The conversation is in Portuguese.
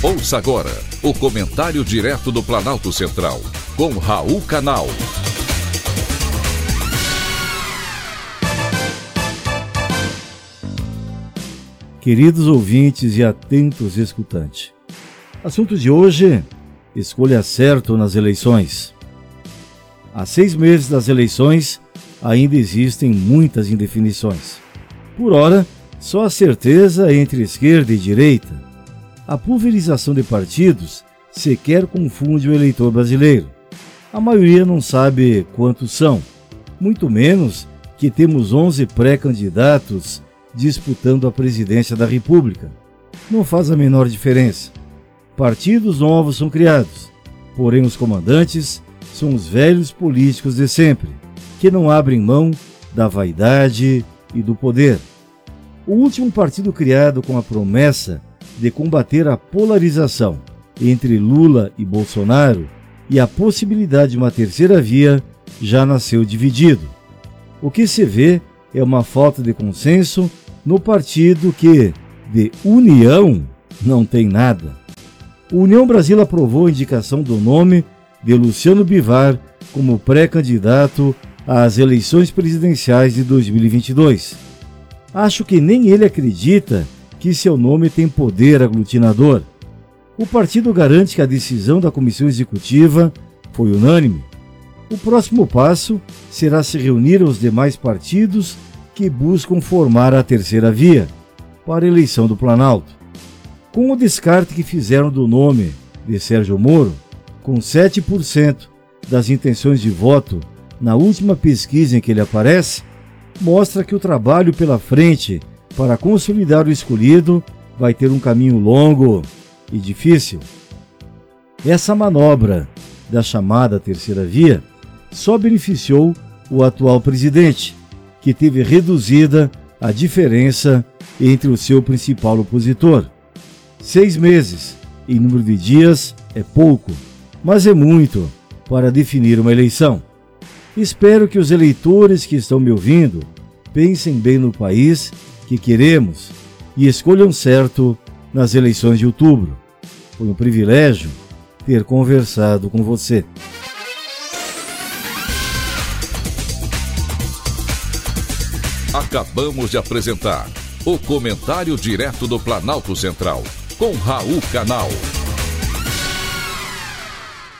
Ouça agora o comentário direto do Planalto Central, com Raul Canal. Queridos ouvintes e atentos escutantes, assunto de hoje: escolha certo nas eleições. Há seis meses das eleições, ainda existem muitas indefinições. Por ora, só a certeza entre esquerda e direita a pulverização de partidos sequer confunde o eleitor brasileiro. A maioria não sabe quantos são, muito menos que temos 11 pré-candidatos disputando a presidência da República. Não faz a menor diferença. Partidos novos são criados, porém os comandantes são os velhos políticos de sempre, que não abrem mão da vaidade e do poder. O último partido criado com a promessa de combater a polarização entre Lula e Bolsonaro e a possibilidade de uma terceira via já nasceu dividido. O que se vê é uma falta de consenso no partido que, de união, não tem nada. O União Brasil aprovou a indicação do nome de Luciano Bivar como pré-candidato às eleições presidenciais de 2022. Acho que nem ele acredita que seu nome tem poder aglutinador. O partido garante que a decisão da comissão executiva foi unânime. O próximo passo será se reunir aos demais partidos que buscam formar a terceira via para a eleição do Planalto. Com o descarte que fizeram do nome de Sérgio Moro, com 7% das intenções de voto na última pesquisa em que ele aparece, mostra que o trabalho pela frente para consolidar o escolhido, vai ter um caminho longo e difícil. Essa manobra da chamada terceira via só beneficiou o atual presidente, que teve reduzida a diferença entre o seu principal opositor. Seis meses em número de dias é pouco, mas é muito para definir uma eleição. Espero que os eleitores que estão me ouvindo pensem bem no país que queremos e escolham certo nas eleições de outubro. Foi um privilégio ter conversado com você. Acabamos de apresentar o Comentário Direto do Planalto Central, com Raul Canal.